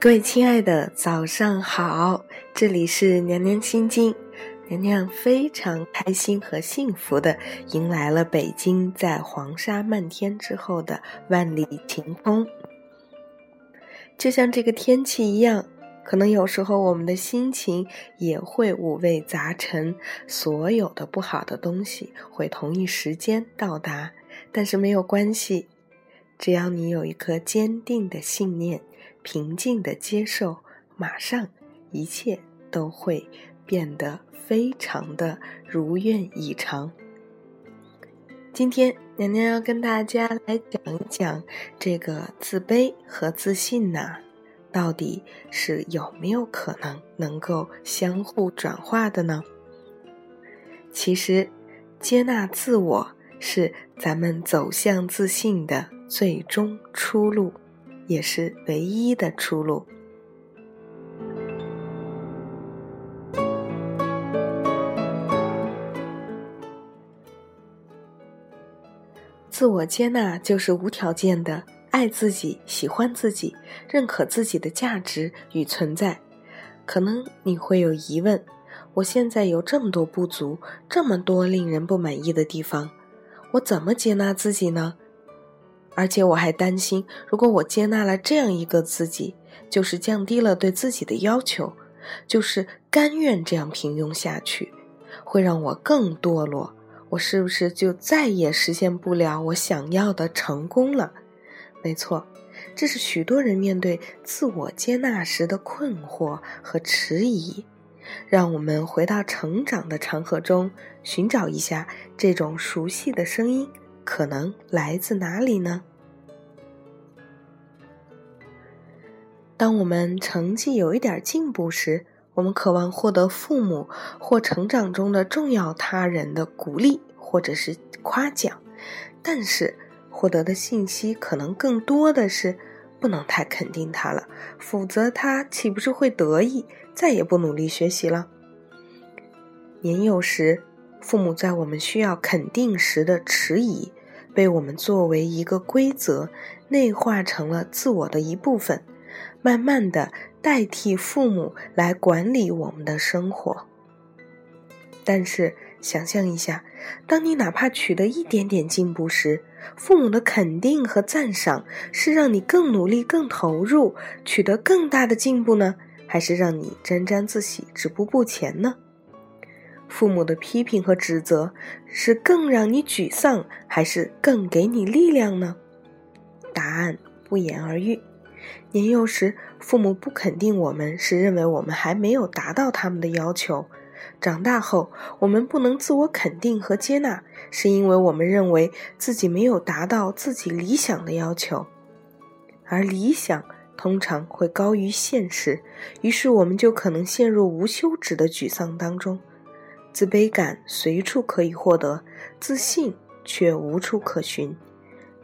各位亲爱的，早上好！这里是娘娘心经，娘娘非常开心和幸福的迎来了北京在黄沙漫天之后的万里晴空。就像这个天气一样，可能有时候我们的心情也会五味杂陈，所有的不好的东西会同一时间到达，但是没有关系，只要你有一颗坚定的信念。平静的接受，马上一切都会变得非常的如愿以偿。今天娘娘要跟大家来讲一讲这个自卑和自信呐，到底是有没有可能能够相互转化的呢？其实，接纳自我是咱们走向自信的最终出路。也是唯一的出路。自我接纳就是无条件的爱自己、喜欢自己、认可自己的价值与存在。可能你会有疑问：我现在有这么多不足，这么多令人不满意的地方，我怎么接纳自己呢？而且我还担心，如果我接纳了这样一个自己，就是降低了对自己的要求，就是甘愿这样平庸下去，会让我更堕落。我是不是就再也实现不了我想要的成功了？没错，这是许多人面对自我接纳时的困惑和迟疑。让我们回到成长的长河中，寻找一下这种熟悉的声音。可能来自哪里呢？当我们成绩有一点进步时，我们渴望获得父母或成长中的重要他人的鼓励或者是夸奖，但是获得的信息可能更多的是不能太肯定他了，否则他岂不是会得意，再也不努力学习了？年幼时，父母在我们需要肯定时的迟疑。被我们作为一个规则内化成了自我的一部分，慢慢的代替父母来管理我们的生活。但是想象一下，当你哪怕取得一点点进步时，父母的肯定和赞赏是让你更努力、更投入，取得更大的进步呢，还是让你沾沾自喜、止步不前呢？父母的批评和指责是更让你沮丧，还是更给你力量呢？答案不言而喻。年幼时，父母不肯定我们，是认为我们还没有达到他们的要求；长大后，我们不能自我肯定和接纳，是因为我们认为自己没有达到自己理想的要求。而理想通常会高于现实，于是我们就可能陷入无休止的沮丧当中。自卑感随处可以获得，自信却无处可寻。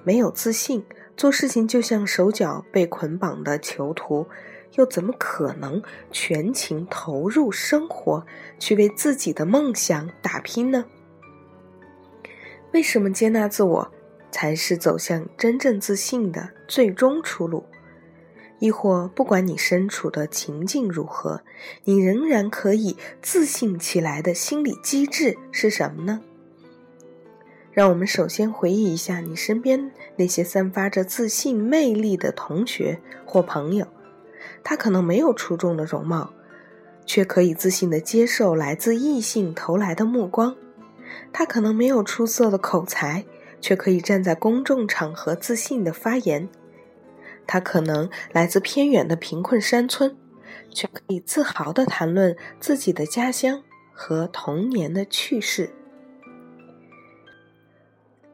没有自信，做事情就像手脚被捆绑的囚徒，又怎么可能全情投入生活，去为自己的梦想打拼呢？为什么接纳自我才是走向真正自信的最终出路？亦或不管你身处的情境如何，你仍然可以自信起来的心理机制是什么呢？让我们首先回忆一下你身边那些散发着自信魅力的同学或朋友，他可能没有出众的容貌，却可以自信的接受来自异性投来的目光；他可能没有出色的口才，却可以站在公众场合自信的发言。他可能来自偏远的贫困山村，却可以自豪地谈论自己的家乡和童年的趣事。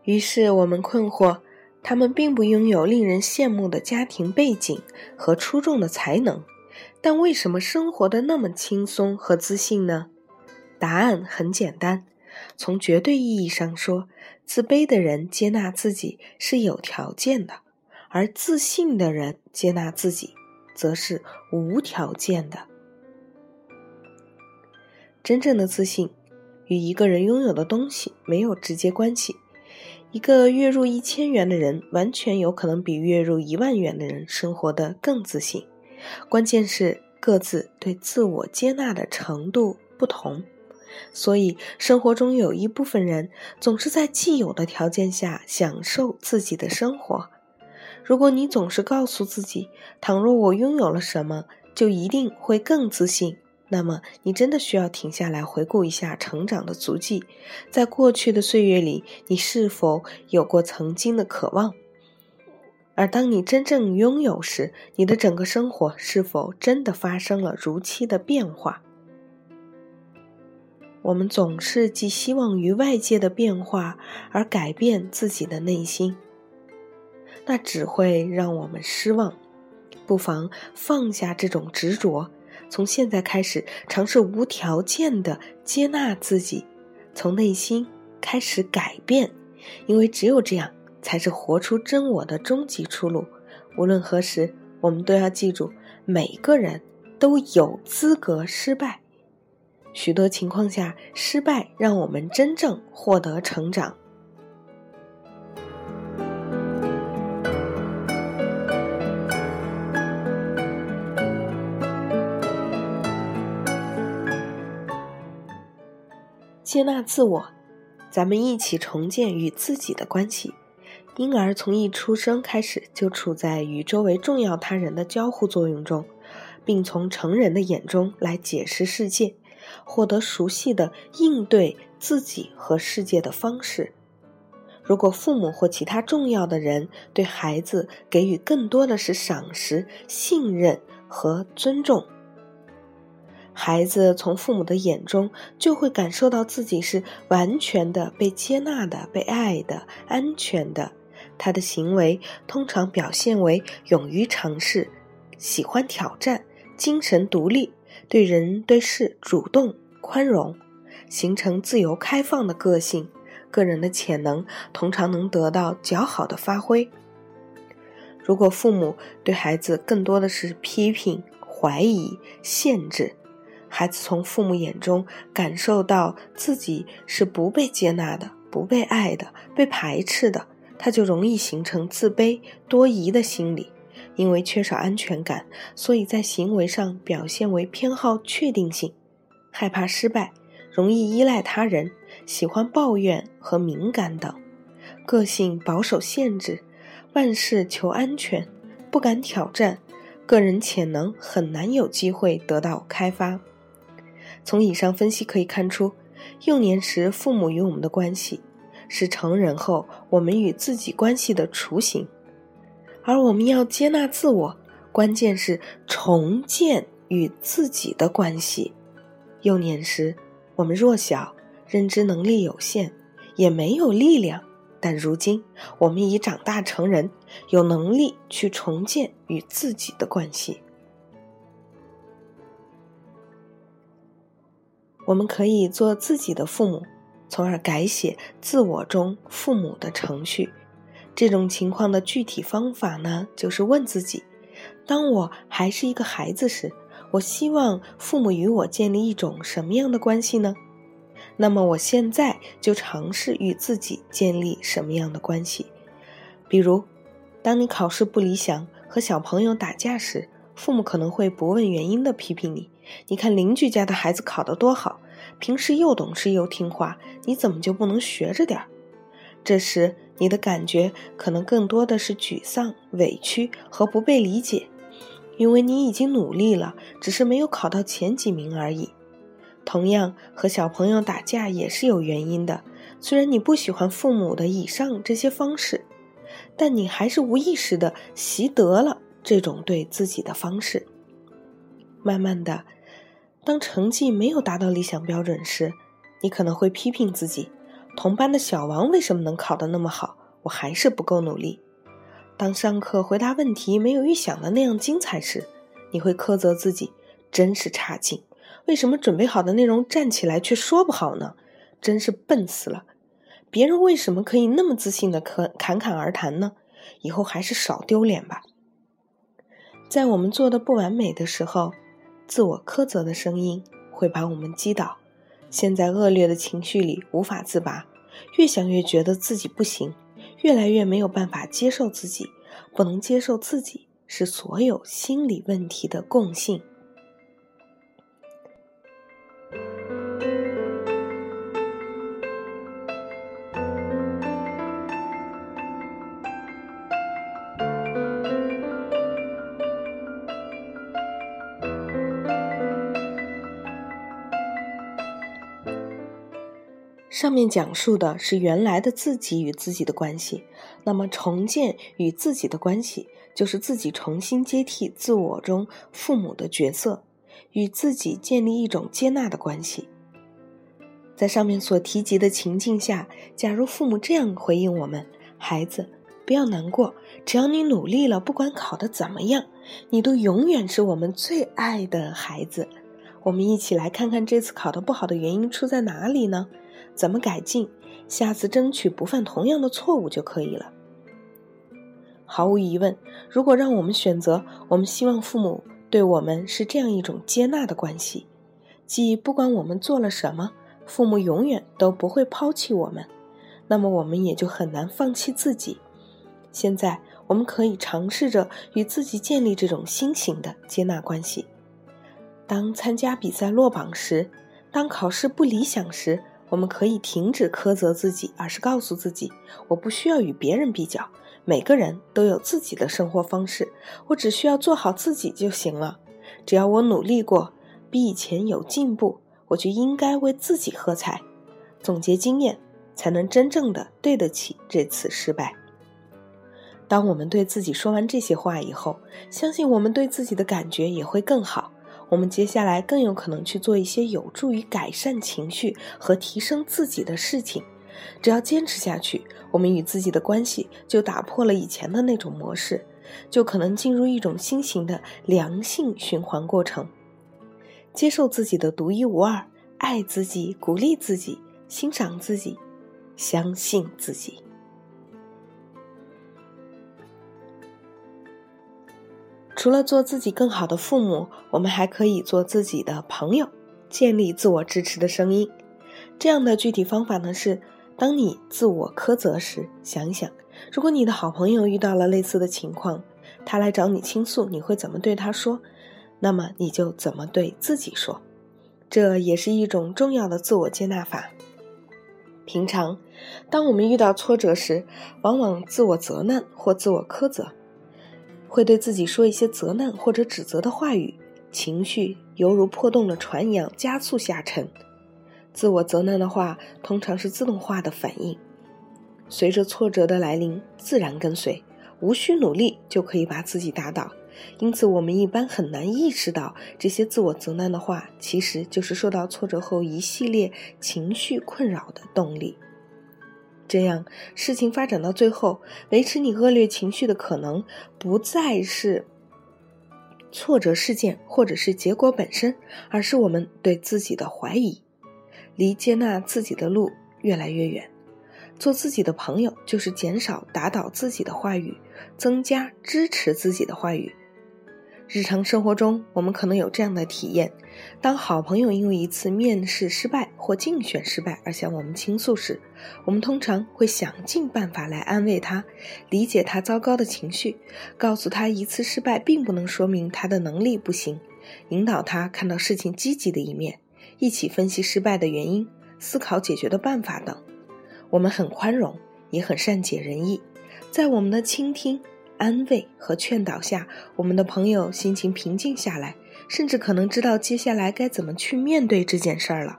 于是我们困惑：他们并不拥有令人羡慕的家庭背景和出众的才能，但为什么生活的那么轻松和自信呢？答案很简单：从绝对意义上说，自卑的人接纳自己是有条件的。而自信的人接纳自己，则是无条件的。真正的自信与一个人拥有的东西没有直接关系。一个月入一千元的人，完全有可能比月入一万元的人生活的更自信。关键是各自对自我接纳的程度不同。所以，生活中有一部分人总是在既有的条件下享受自己的生活。如果你总是告诉自己，倘若我拥有了什么，就一定会更自信，那么你真的需要停下来回顾一下成长的足迹，在过去的岁月里，你是否有过曾经的渴望？而当你真正拥有时，你的整个生活是否真的发生了如期的变化？我们总是寄希望于外界的变化而改变自己的内心，那只会让我们失望。不妨放下这种执着，从现在开始尝试无条件的接纳自己，从内心开始改变，因为只有这样，才是活出真我的终极出路。无论何时，我们都要记住，每个人都有资格失败。许多情况下，失败让我们真正获得成长。接纳自我，咱们一起重建与自己的关系。婴儿从一出生开始就处在与周围重要他人的交互作用中，并从成人的眼中来解释世界。获得熟悉的应对自己和世界的方式。如果父母或其他重要的人对孩子给予更多的是赏识、信任和尊重，孩子从父母的眼中就会感受到自己是完全的被接纳的、被爱的、安全的。他的行为通常表现为勇于尝试、喜欢挑战、精神独立。对人对事主动宽容，形成自由开放的个性，个人的潜能通常能得到较好的发挥。如果父母对孩子更多的是批评、怀疑、限制，孩子从父母眼中感受到自己是不被接纳的、不被爱的、被排斥的，他就容易形成自卑、多疑的心理。因为缺少安全感，所以在行为上表现为偏好确定性，害怕失败，容易依赖他人，喜欢抱怨和敏感等，个性保守限制，万事求安全，不敢挑战，个人潜能很难有机会得到开发。从以上分析可以看出，幼年时父母与我们的关系，是成人后我们与自己关系的雏形。而我们要接纳自我，关键是重建与自己的关系。幼年时，我们弱小，认知能力有限，也没有力量。但如今，我们已长大成人，有能力去重建与自己的关系。我们可以做自己的父母，从而改写自我中父母的程序。这种情况的具体方法呢，就是问自己：当我还是一个孩子时，我希望父母与我建立一种什么样的关系呢？那么我现在就尝试与自己建立什么样的关系？比如，当你考试不理想和小朋友打架时，父母可能会不问原因的批评你：“你看邻居家的孩子考得多好，平时又懂事又听话，你怎么就不能学着点儿？”这时，你的感觉可能更多的是沮丧、委屈和不被理解，因为你已经努力了，只是没有考到前几名而已。同样，和小朋友打架也是有原因的。虽然你不喜欢父母的以上这些方式，但你还是无意识的习得了这种对自己的方式。慢慢的，当成绩没有达到理想标准时，你可能会批评自己。同班的小王为什么能考得那么好？我还是不够努力。当上课回答问题没有预想的那样精彩时，你会苛责自己，真是差劲。为什么准备好的内容站起来却说不好呢？真是笨死了。别人为什么可以那么自信的侃侃侃而谈呢？以后还是少丢脸吧。在我们做的不完美的时候，自我苛责的声音会把我们击倒。陷在恶劣的情绪里无法自拔，越想越觉得自己不行，越来越没有办法接受自己，不能接受自己是所有心理问题的共性。上面讲述的是原来的自己与自己的关系，那么重建与自己的关系，就是自己重新接替自我中父母的角色，与自己建立一种接纳的关系。在上面所提及的情境下，假如父母这样回应我们：“孩子，不要难过，只要你努力了，不管考得怎么样，你都永远是我们最爱的孩子。”我们一起来看看这次考得不好的原因出在哪里呢？怎么改进？下次争取不犯同样的错误就可以了。毫无疑问，如果让我们选择，我们希望父母对我们是这样一种接纳的关系，即不管我们做了什么，父母永远都不会抛弃我们，那么我们也就很难放弃自己。现在，我们可以尝试着与自己建立这种新型的接纳关系。当参加比赛落榜时，当考试不理想时，我们可以停止苛责自己，而是告诉自己：我不需要与别人比较，每个人都有自己的生活方式，我只需要做好自己就行了。只要我努力过，比以前有进步，我就应该为自己喝彩。总结经验，才能真正的对得起这次失败。当我们对自己说完这些话以后，相信我们对自己的感觉也会更好。我们接下来更有可能去做一些有助于改善情绪和提升自己的事情。只要坚持下去，我们与自己的关系就打破了以前的那种模式，就可能进入一种新型的良性循环过程。接受自己的独一无二，爱自己，鼓励自己，欣赏自己，相信自己。除了做自己更好的父母，我们还可以做自己的朋友，建立自我支持的声音。这样的具体方法呢是：当你自我苛责时，想一想，如果你的好朋友遇到了类似的情况，他来找你倾诉，你会怎么对他说？那么你就怎么对自己说？这也是一种重要的自我接纳法。平常，当我们遇到挫折时，往往自我责难或自我苛责。会对自己说一些责难或者指责的话语，情绪犹如破洞的船一样加速下沉。自我责难的话通常是自动化的反应，随着挫折的来临自然跟随，无需努力就可以把自己打倒。因此，我们一般很难意识到这些自我责难的话其实就是受到挫折后一系列情绪困扰的动力。这样，事情发展到最后，维持你恶劣情绪的可能不再是挫折事件或者是结果本身，而是我们对自己的怀疑，离接纳自己的路越来越远。做自己的朋友，就是减少打倒自己的话语，增加支持自己的话语。日常生活中，我们可能有这样的体验：当好朋友因为一次面试失败或竞选失败而向我们倾诉时，我们通常会想尽办法来安慰他，理解他糟糕的情绪，告诉他一次失败并不能说明他的能力不行，引导他看到事情积极的一面，一起分析失败的原因，思考解决的办法等。我们很宽容，也很善解人意，在我们的倾听。安慰和劝导下，我们的朋友心情平静下来，甚至可能知道接下来该怎么去面对这件事儿了。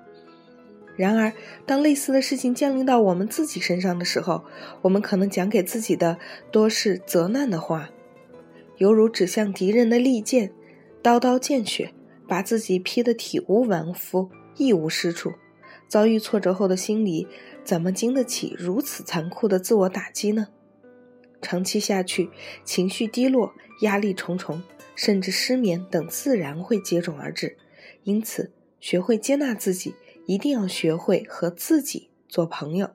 然而，当类似的事情降临到我们自己身上的时候，我们可能讲给自己的多是责难的话，犹如指向敌人的利剑，刀刀见血，把自己劈得体无完肤、一无是处。遭遇挫折后的心理，怎么经得起如此残酷的自我打击呢？长期下去，情绪低落、压力重重，甚至失眠等，自然会接踵而至。因此，学会接纳自己，一定要学会和自己做朋友。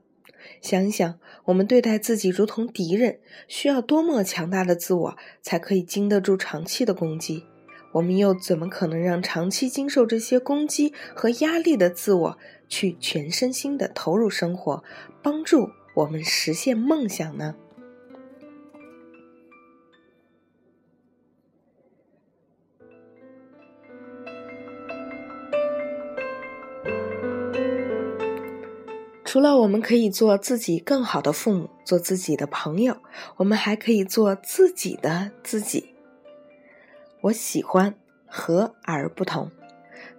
想一想，我们对待自己如同敌人，需要多么强大的自我，才可以经得住长期的攻击？我们又怎么可能让长期经受这些攻击和压力的自我，去全身心的投入生活，帮助我们实现梦想呢？除了我们可以做自己更好的父母，做自己的朋友，我们还可以做自己的自己。我喜欢和而不同，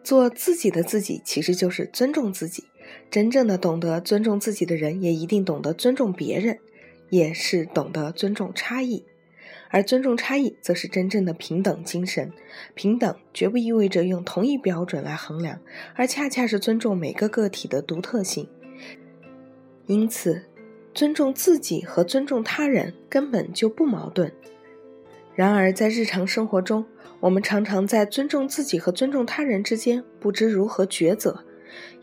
做自己的自己其实就是尊重自己。真正的懂得尊重自己的人，也一定懂得尊重别人，也是懂得尊重差异。而尊重差异，则是真正的平等精神。平等绝不意味着用同一标准来衡量，而恰恰是尊重每个个体的独特性。因此，尊重自己和尊重他人根本就不矛盾。然而，在日常生活中，我们常常在尊重自己和尊重他人之间不知如何抉择。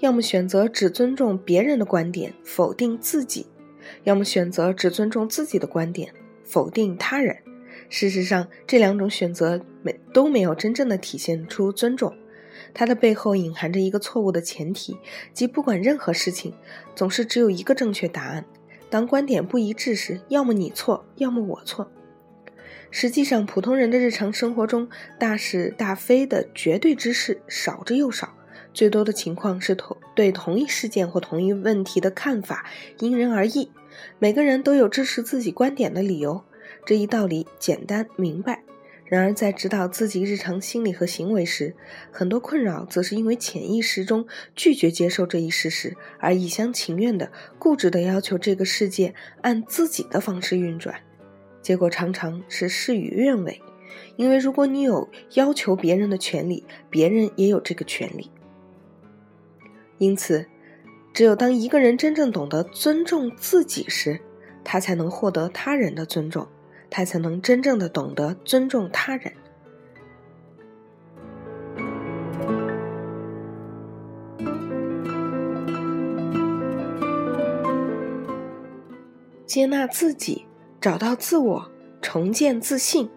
要么选择只尊重别人的观点，否定自己；要么选择只尊重自己的观点，否定他人。事实上，这两种选择没都没有真正的体现出尊重。它的背后隐含着一个错误的前提，即不管任何事情，总是只有一个正确答案。当观点不一致时，要么你错，要么我错。实际上，普通人的日常生活中，大是大非的绝对知识少之又少。最多的情况是同对同一事件或同一问题的看法因人而异，每个人都有支持自己观点的理由，这一道理简单明白。然而在指导自己日常心理和行为时，很多困扰则是因为潜意识中拒绝接受这一事实，而一厢情愿的、固执的要求这个世界按自己的方式运转，结果常常是事与愿违。因为如果你有要求别人的权利，别人也有这个权利。因此，只有当一个人真正懂得尊重自己时，他才能获得他人的尊重，他才能真正的懂得尊重他人。接纳自己，找到自我，重建自信，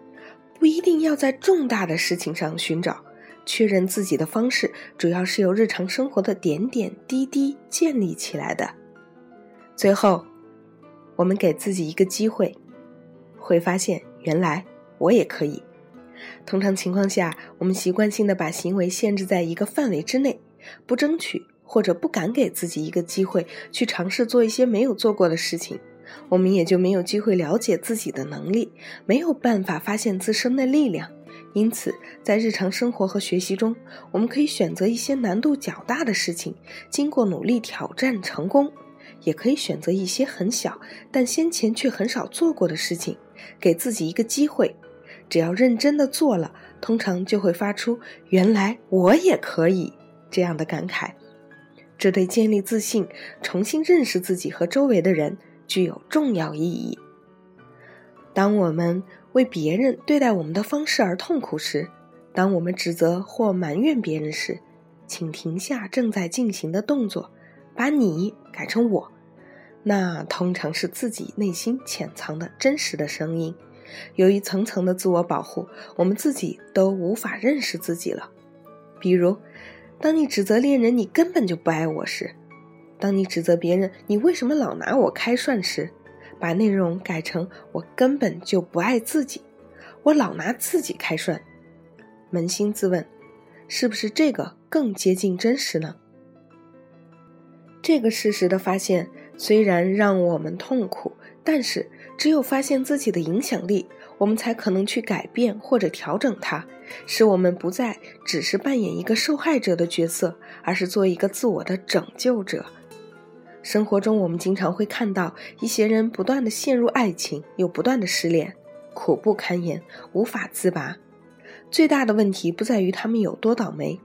不一定要在重大的事情上寻找。确认自己的方式，主要是由日常生活的点点滴滴建立起来的。最后，我们给自己一个机会，会发现原来我也可以。通常情况下，我们习惯性的把行为限制在一个范围之内，不争取或者不敢给自己一个机会去尝试做一些没有做过的事情，我们也就没有机会了解自己的能力，没有办法发现自身的力量。因此，在日常生活和学习中，我们可以选择一些难度较大的事情，经过努力挑战成功；也可以选择一些很小但先前却很少做过的事情，给自己一个机会。只要认真的做了，通常就会发出“原来我也可以”这样的感慨。这对建立自信、重新认识自己和周围的人具有重要意义。当我们。为别人对待我们的方式而痛苦时，当我们指责或埋怨别人时，请停下正在进行的动作，把你改成我。那通常是自己内心潜藏的真实的声音。由于层层的自我保护，我们自己都无法认识自己了。比如，当你指责恋人你根本就不爱我时，当你指责别人你为什么老拿我开涮时。把内容改成“我根本就不爱自己，我老拿自己开涮”。扪心自问，是不是这个更接近真实呢？这个事实的发现虽然让我们痛苦，但是只有发现自己的影响力，我们才可能去改变或者调整它，使我们不再只是扮演一个受害者的角色，而是做一个自我的拯救者。生活中，我们经常会看到一些人不断的陷入爱情，又不断的失恋，苦不堪言，无法自拔。最大的问题不在于他们有多倒霉，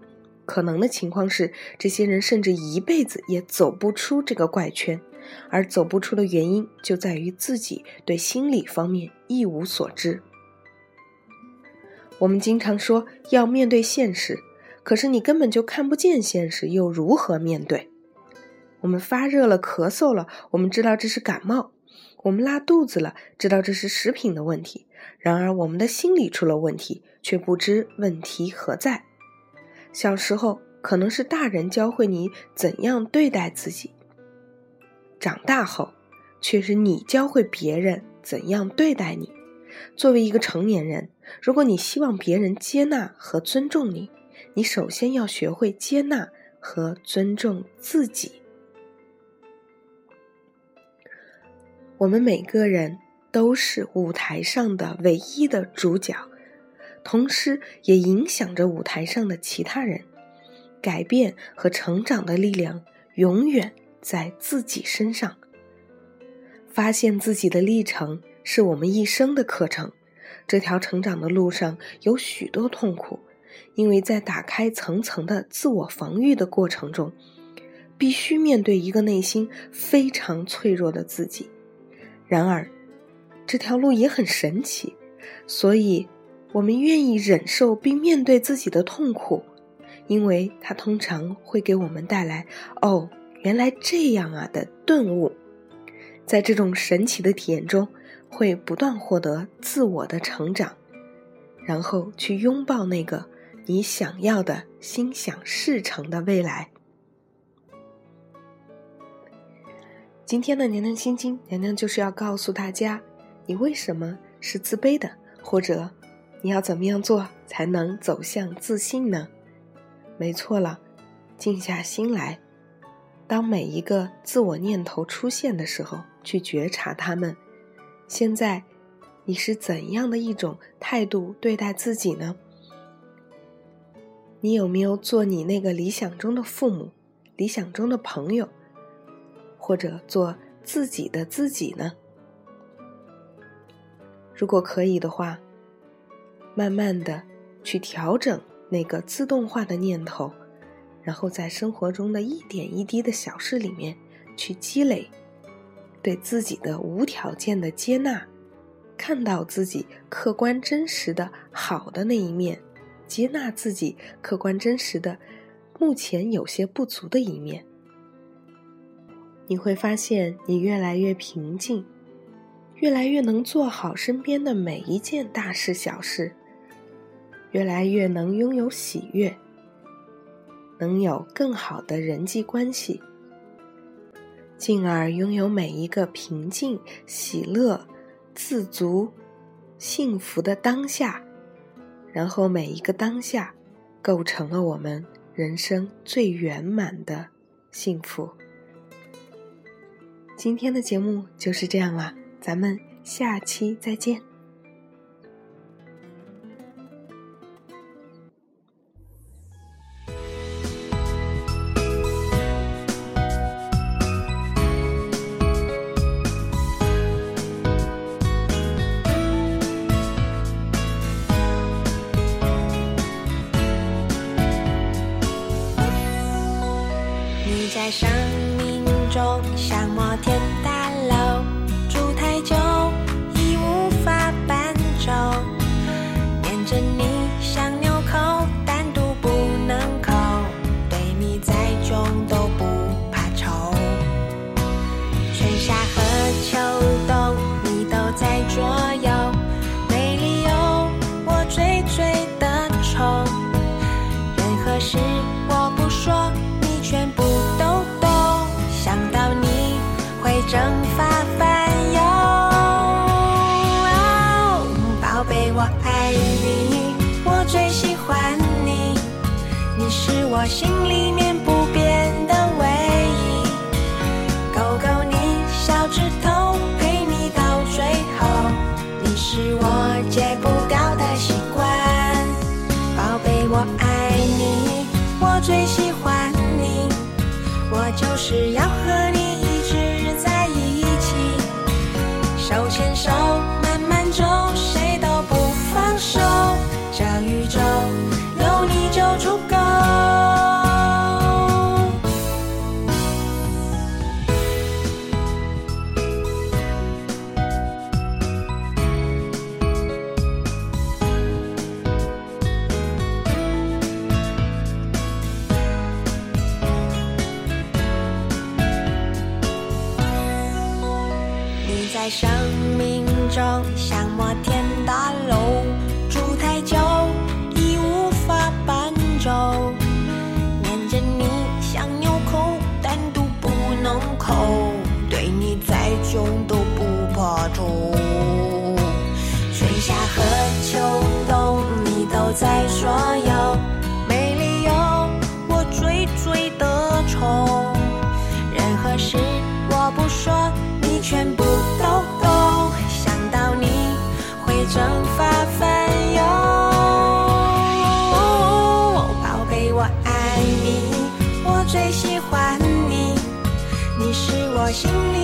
可能的情况是，这些人甚至一辈子也走不出这个怪圈，而走不出的原因就在于自己对心理方面一无所知。我们经常说要面对现实，可是你根本就看不见现实，又如何面对？我们发热了，咳嗽了，我们知道这是感冒；我们拉肚子了，知道这是食品的问题。然而，我们的心理出了问题，却不知问题何在。小时候可能是大人教会你怎样对待自己，长大后却是你教会别人怎样对待你。作为一个成年人，如果你希望别人接纳和尊重你，你首先要学会接纳和尊重自己。我们每个人都是舞台上的唯一的主角，同时也影响着舞台上的其他人。改变和成长的力量永远在自己身上。发现自己的历程是我们一生的课程。这条成长的路上有许多痛苦，因为在打开层层的自我防御的过程中，必须面对一个内心非常脆弱的自己。然而，这条路也很神奇，所以我们愿意忍受并面对自己的痛苦，因为它通常会给我们带来“哦，原来这样啊”的顿悟。在这种神奇的体验中，会不断获得自我的成长，然后去拥抱那个你想要的心想事成的未来。今天的娘娘心经，娘娘就是要告诉大家，你为什么是自卑的，或者你要怎么样做才能走向自信呢？没错了，静下心来，当每一个自我念头出现的时候，去觉察他们。现在，你是怎样的一种态度对待自己呢？你有没有做你那个理想中的父母、理想中的朋友？或者做自己的自己呢？如果可以的话，慢慢的去调整那个自动化的念头，然后在生活中的一点一滴的小事里面去积累对自己的无条件的接纳，看到自己客观真实的好的那一面，接纳自己客观真实的目前有些不足的一面。你会发现，你越来越平静，越来越能做好身边的每一件大事小事，越来越能拥有喜悦，能有更好的人际关系，进而拥有每一个平静、喜乐、自足、幸福的当下，然后每一个当下，构成了我们人生最圆满的幸福。今天的节目就是这样了，咱们下期再见。心里面不变的唯一。勾勾你小指头，陪你到最后，你是我戒不掉的习惯。宝贝我爱你，我最喜欢你，我就是要我心